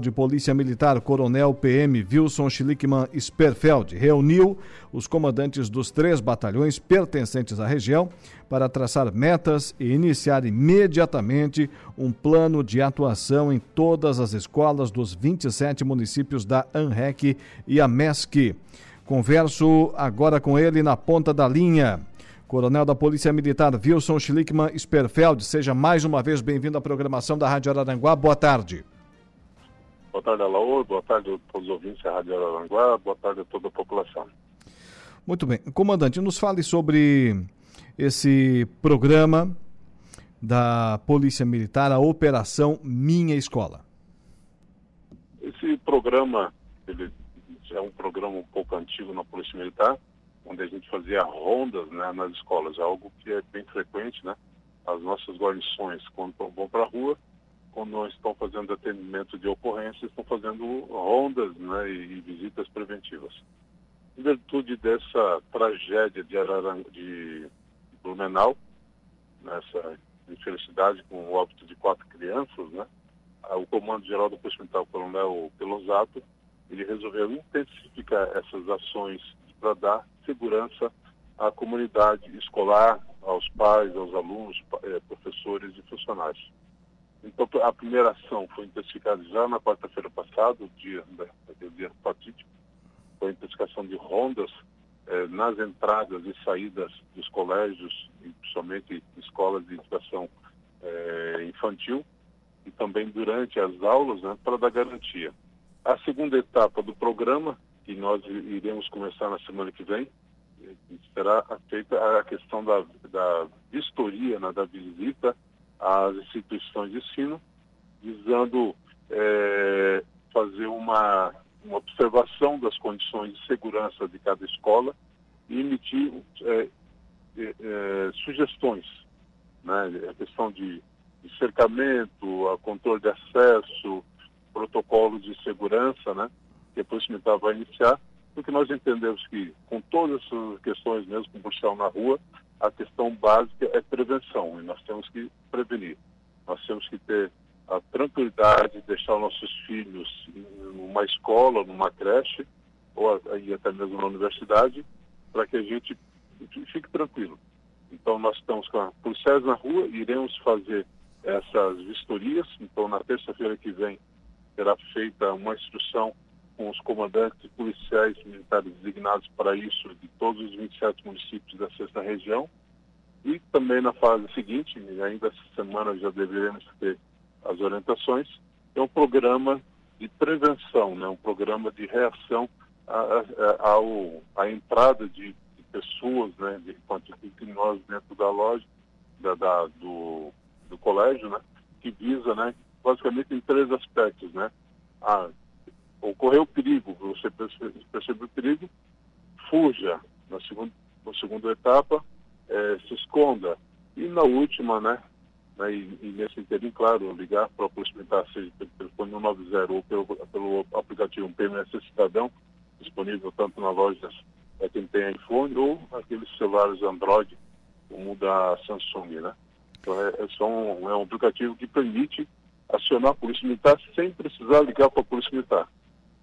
de Polícia Militar, Coronel PM Wilson Schlickman Sperfeld, reuniu os comandantes dos três batalhões pertencentes à região para traçar metas e iniciar imediatamente um plano de atuação em todas as escolas dos 27 municípios da ANREC e a MESC. Converso agora com ele na ponta da linha. Coronel da Polícia Militar Wilson Schlickman Sperfeld, seja mais uma vez bem-vindo à programação da Rádio Araranguá. Boa tarde. Boa tarde, Alaor. Boa tarde a todos os ouvintes da Rádio Araranguá. Boa tarde a toda a população. Muito bem. Comandante, nos fale sobre esse programa da Polícia Militar, a Operação Minha Escola. Esse programa, ele é um programa um pouco antigo na Polícia Militar, onde a gente fazia rondas né, nas escolas, algo que é bem frequente, né? As nossas guarnições, quando vão para a rua, quando não estão fazendo atendimento de ocorrência, estão fazendo rondas né, e, visitas preventivas. Em virtude dessa tragédia de, Araran... de Blumenau, nessa infelicidade com o óbito de quatro crianças, né, o Comando Geral do o Coronel Pelosato, ele resolveu intensificar essas ações para dar segurança à comunidade escolar, aos pais, aos alunos, eh, professores e funcionários. Então, a primeira ação foi intensificada já na quarta-feira passada, o dia, daquele dia fatídico, foi a intensificação de rondas eh, nas entradas e saídas dos colégios, principalmente escolas de educação eh, infantil, e também durante as aulas, né, para dar garantia. A segunda etapa do programa, que nós iremos começar na semana que vem, eh, será feita a questão da, da vistoria, né, da visita às instituições de ensino, visando é, fazer uma, uma observação das condições de segurança de cada escola e emitir é, é, sugestões. Né? A questão de, de cercamento, a controle de acesso, protocolos de segurança, né? que a Militar vai iniciar, porque nós entendemos que, com todas essas questões mesmo, com policial na rua, a questão básica é prevenção e nós temos que prevenir. Nós temos que ter a tranquilidade de deixar nossos filhos numa escola, numa creche, ou aí até mesmo na universidade, para que a gente fique tranquilo. Então nós estamos com policiais na rua, iremos fazer essas vistorias. Então na terça-feira que vem será feita uma instrução com os comandantes policiais militares designados para isso de todos os 27 municípios da sexta região. E também na fase seguinte, ainda essa semana já deveremos ter as orientações, é um programa de prevenção, né? um programa de reação à, entrada de, de, pessoas, né? de, criminosos dentro da loja, da, da, do, do colégio, né? que visa né? basicamente em três aspectos. Né? A, ocorreu perigo, você percebeu o perigo, fuja na segunda, na segunda etapa, é, se esconda. E na última, né, né e, e, nesse interim, claro, ligar para a Polícia Militar, seja pelo telefone 190 ou pelo, pelo aplicativo PMS Cidadão, disponível tanto na loja para quem tem iPhone ou aqueles celulares Android, como o da Samsung, né? Então é, é, um, é um aplicativo que permite acionar a Polícia Militar sem precisar ligar para a Polícia Militar.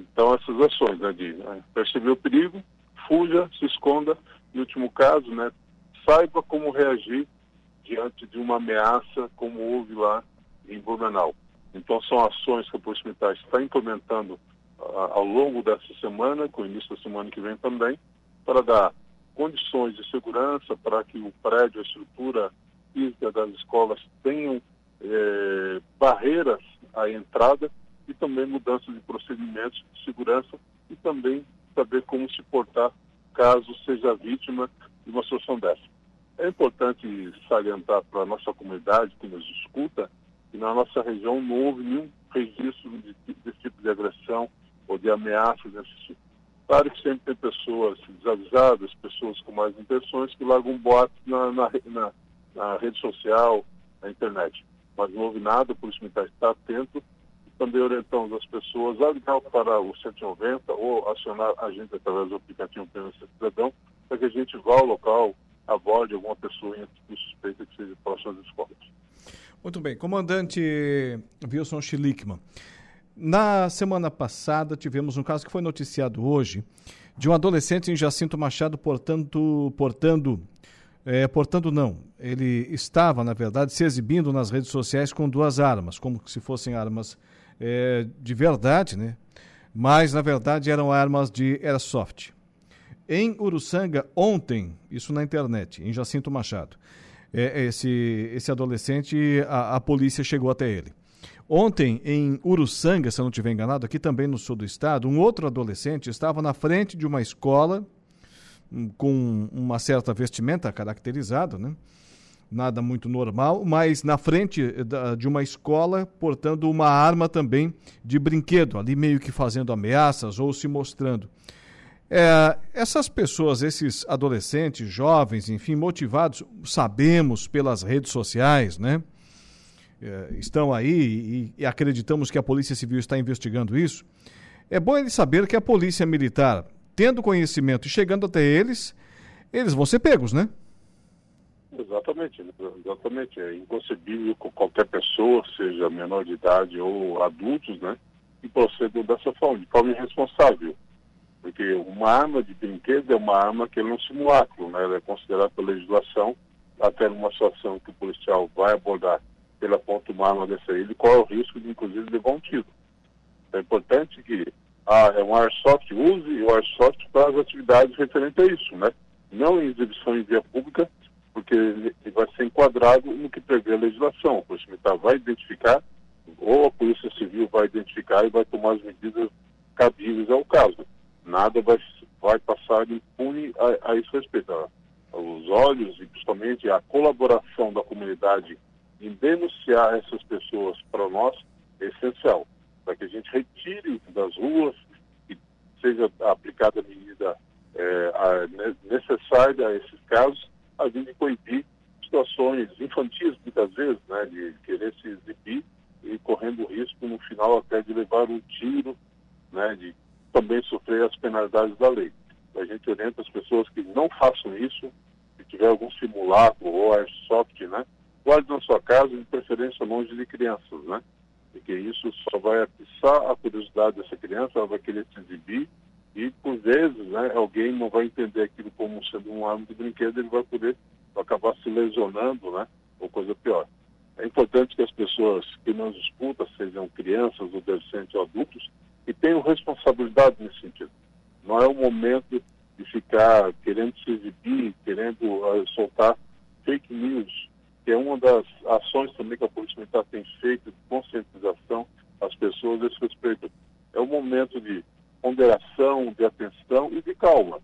Então, essas ações, né, de né, perceber o perigo, fuja, se esconda, em último caso, né, saiba como reagir diante de uma ameaça como houve lá em Blumenau. Então, são ações que a Polícia Militar está implementando uh, ao longo dessa semana, com o início da semana que vem também, para dar condições de segurança para que o prédio, a estrutura física das escolas tenham eh, barreiras à entrada e também mudança de procedimentos de segurança e também saber como se portar caso seja vítima de uma situação dessa. É importante salientar para a nossa comunidade que nos escuta que na nossa região não houve nenhum registro de, desse tipo de agressão ou de ameaça desse tipo. Claro que sempre tem pessoas desavisadas, pessoas com mais intenções que largam boatos na, na, na, na rede social, na internet. Mas não houve nada, por isso militar está atento também orientamos as pessoas a ligar para o 190 ou acionar a gente através do aplicativo PMC Cidadão para que a gente vá ao local, aborde alguma pessoa em suspeita que seja próximo às escolas. Muito bem. Comandante Wilson Schlickman, Na semana passada tivemos um caso que foi noticiado hoje de um adolescente em Jacinto Machado portando, portando, é, portando não, ele estava na verdade se exibindo nas redes sociais com duas armas, como se fossem armas é, de verdade, né? Mas na verdade eram armas de airsoft. Em Uruçanga ontem, isso na internet, em Jacinto Machado, é, esse esse adolescente a, a polícia chegou até ele. Ontem, em Uruçanga, se eu não estiver enganado, aqui também no sul do estado, um outro adolescente estava na frente de uma escola hum, com uma certa vestimenta caracterizada, né? Nada muito normal, mas na frente de uma escola portando uma arma também de brinquedo, ali meio que fazendo ameaças ou se mostrando. É, essas pessoas, esses adolescentes, jovens, enfim, motivados, sabemos pelas redes sociais, né? Eh, estão aí e, e acreditamos que a Polícia Civil está investigando isso, é bom eles saber que a Polícia Militar, tendo conhecimento e chegando até eles, eles vão ser pegos, né? Exatamente, exatamente. É inconcebível que qualquer pessoa, seja menor de idade ou adultos, né, que procedam dessa forma, de forma irresponsável. Porque uma arma de brinquedo é uma arma que é um simulacro, né? Ela é considerada pela legislação até numa situação que o policial vai abordar ele aponta uma arma dessa aí, ele corre o risco de, inclusive, levar um tiro. É importante que ah, é um airsoft, use o airsoft para as atividades referentes a isso, né? Não em exibição em via pública, porque ele vai ser enquadrado no que prevê a legislação. O Polícia Militar vai identificar, ou a Polícia Civil vai identificar e vai tomar as medidas cabíveis ao caso. Nada vai, vai passar impune a, a esse respeito. Os olhos e principalmente a colaboração da comunidade em denunciar essas pessoas para nós é essencial, para que a gente retire das ruas e seja aplicada a medida é, a, necessária a esses casos, a de coibir situações infantis, muitas vezes, né, de querer se exibir e correndo risco no final até de levar um tiro, né, de também sofrer as penalidades da lei. A gente orienta as pessoas que não façam isso, se tiver algum simulacro ou airsoft, né, guarde na sua casa, de preferência longe de crianças, né? Porque isso só vai atiçar a curiosidade dessa criança, ela vai querer se exibir e, por vezes, né, alguém não vai entender aquilo como sendo um arma de brinquedo, ele vai poder acabar se lesionando, né? Ou coisa pior. É importante que as pessoas que nos escutam, sejam crianças, adolescentes ou adultos, que tenham responsabilidade nesse sentido. Não é o momento de ficar querendo se exibir, querendo uh, soltar fake news, que é uma das ações também que a Polícia Militar tem feito de conscientização às pessoas a esse respeito. É um momento de ponderação, de atenção e de calma.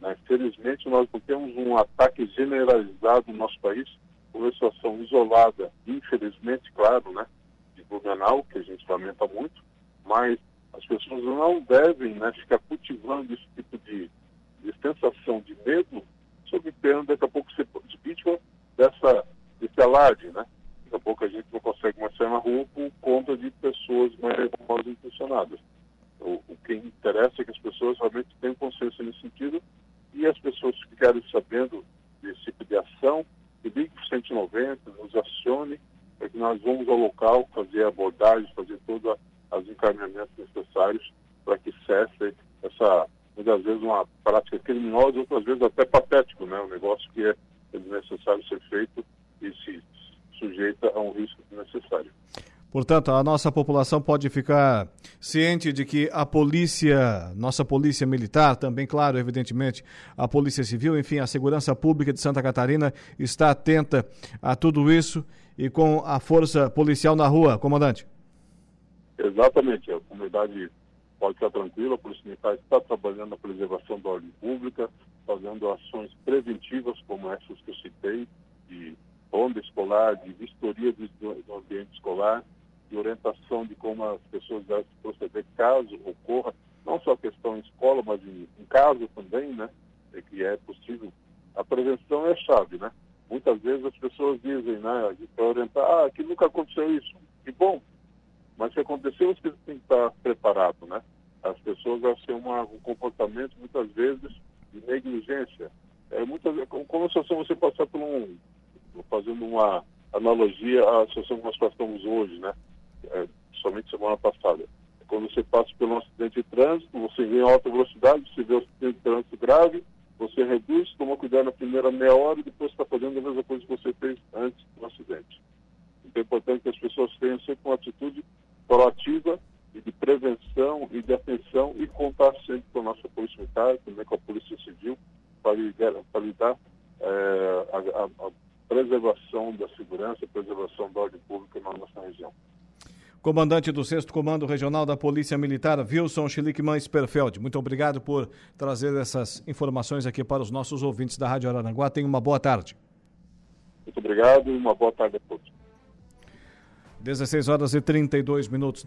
Né? Felizmente, nós não temos um ataque generalizado no nosso país, uma situação isolada, infelizmente, claro, né, de Blumenau, que a gente lamenta muito, mas as pessoas não devem né, ficar cultivando esse tipo de, de sensação de medo, sob pena daqui a pouco ser vítima dessa desse alarde, né? Daqui a pouco a gente não consegue mais sair na rua por conta de pessoas mais mal intencionadas. O, o que interessa é que as pessoas realmente tenham consciência nesse sentido e as pessoas que ficarem sabendo desse tipo de ação, que ligue para 190, nos acione, para que nós vamos ao local fazer a abordagem, fazer todos os encaminhamentos necessários para que cesse essa, muitas vezes, uma prática criminosa, outras vezes até patético, né? Um negócio que é necessário ser feito e se sujeita a um risco necessário. Portanto, a nossa população pode ficar ciente de que a polícia, nossa polícia militar, também, claro, evidentemente, a polícia civil, enfim, a segurança pública de Santa Catarina está atenta a tudo isso e com a força policial na rua, comandante. Exatamente, a comunidade pode ficar tranquila, a polícia militar está trabalhando na preservação da ordem pública, fazendo ações preventivas como essas que eu citei, de ronda escolar, de vistoria do, ambiente escolar, de orientação de como as pessoas devem proceder caso ocorra, não só a questão em escola, mas em, em casa também, né? É que é possível. A prevenção é a chave, né? Muitas vezes as pessoas dizem, né, para orientar, ah, aqui nunca aconteceu isso. Que bom, mas se aconteceu, você tem que estar preparado, né? As pessoas acham uma, um comportamento, muitas vezes, de negligência. É, muitas, como situação você passar por um, fazendo uma analogia à situação que nós passamos hoje, né? É, somente semana passada. quando você passa pelo um acidente de trânsito, você vem em alta velocidade, você vê um acidente de trânsito grave, você reduz, toma cuidado na primeira meia hora e depois está fazendo a mesma coisa que você fez antes do acidente. Então é importante que as pessoas tenham sempre uma atitude proativa e de prevenção e de atenção e contar sempre com a nossa Polícia Militar, também com a Polícia Civil, para lidar, para é, a, a, a preservação da segurança, a preservação da ordem pública na nossa região. Comandante do 6 Comando Regional da Polícia Militar, Wilson Schlickman Sperfeld. Muito obrigado por trazer essas informações aqui para os nossos ouvintes da Rádio Araranguá. Tenha uma boa tarde. Muito obrigado e uma boa tarde a todos. 16 horas e 32 minutos.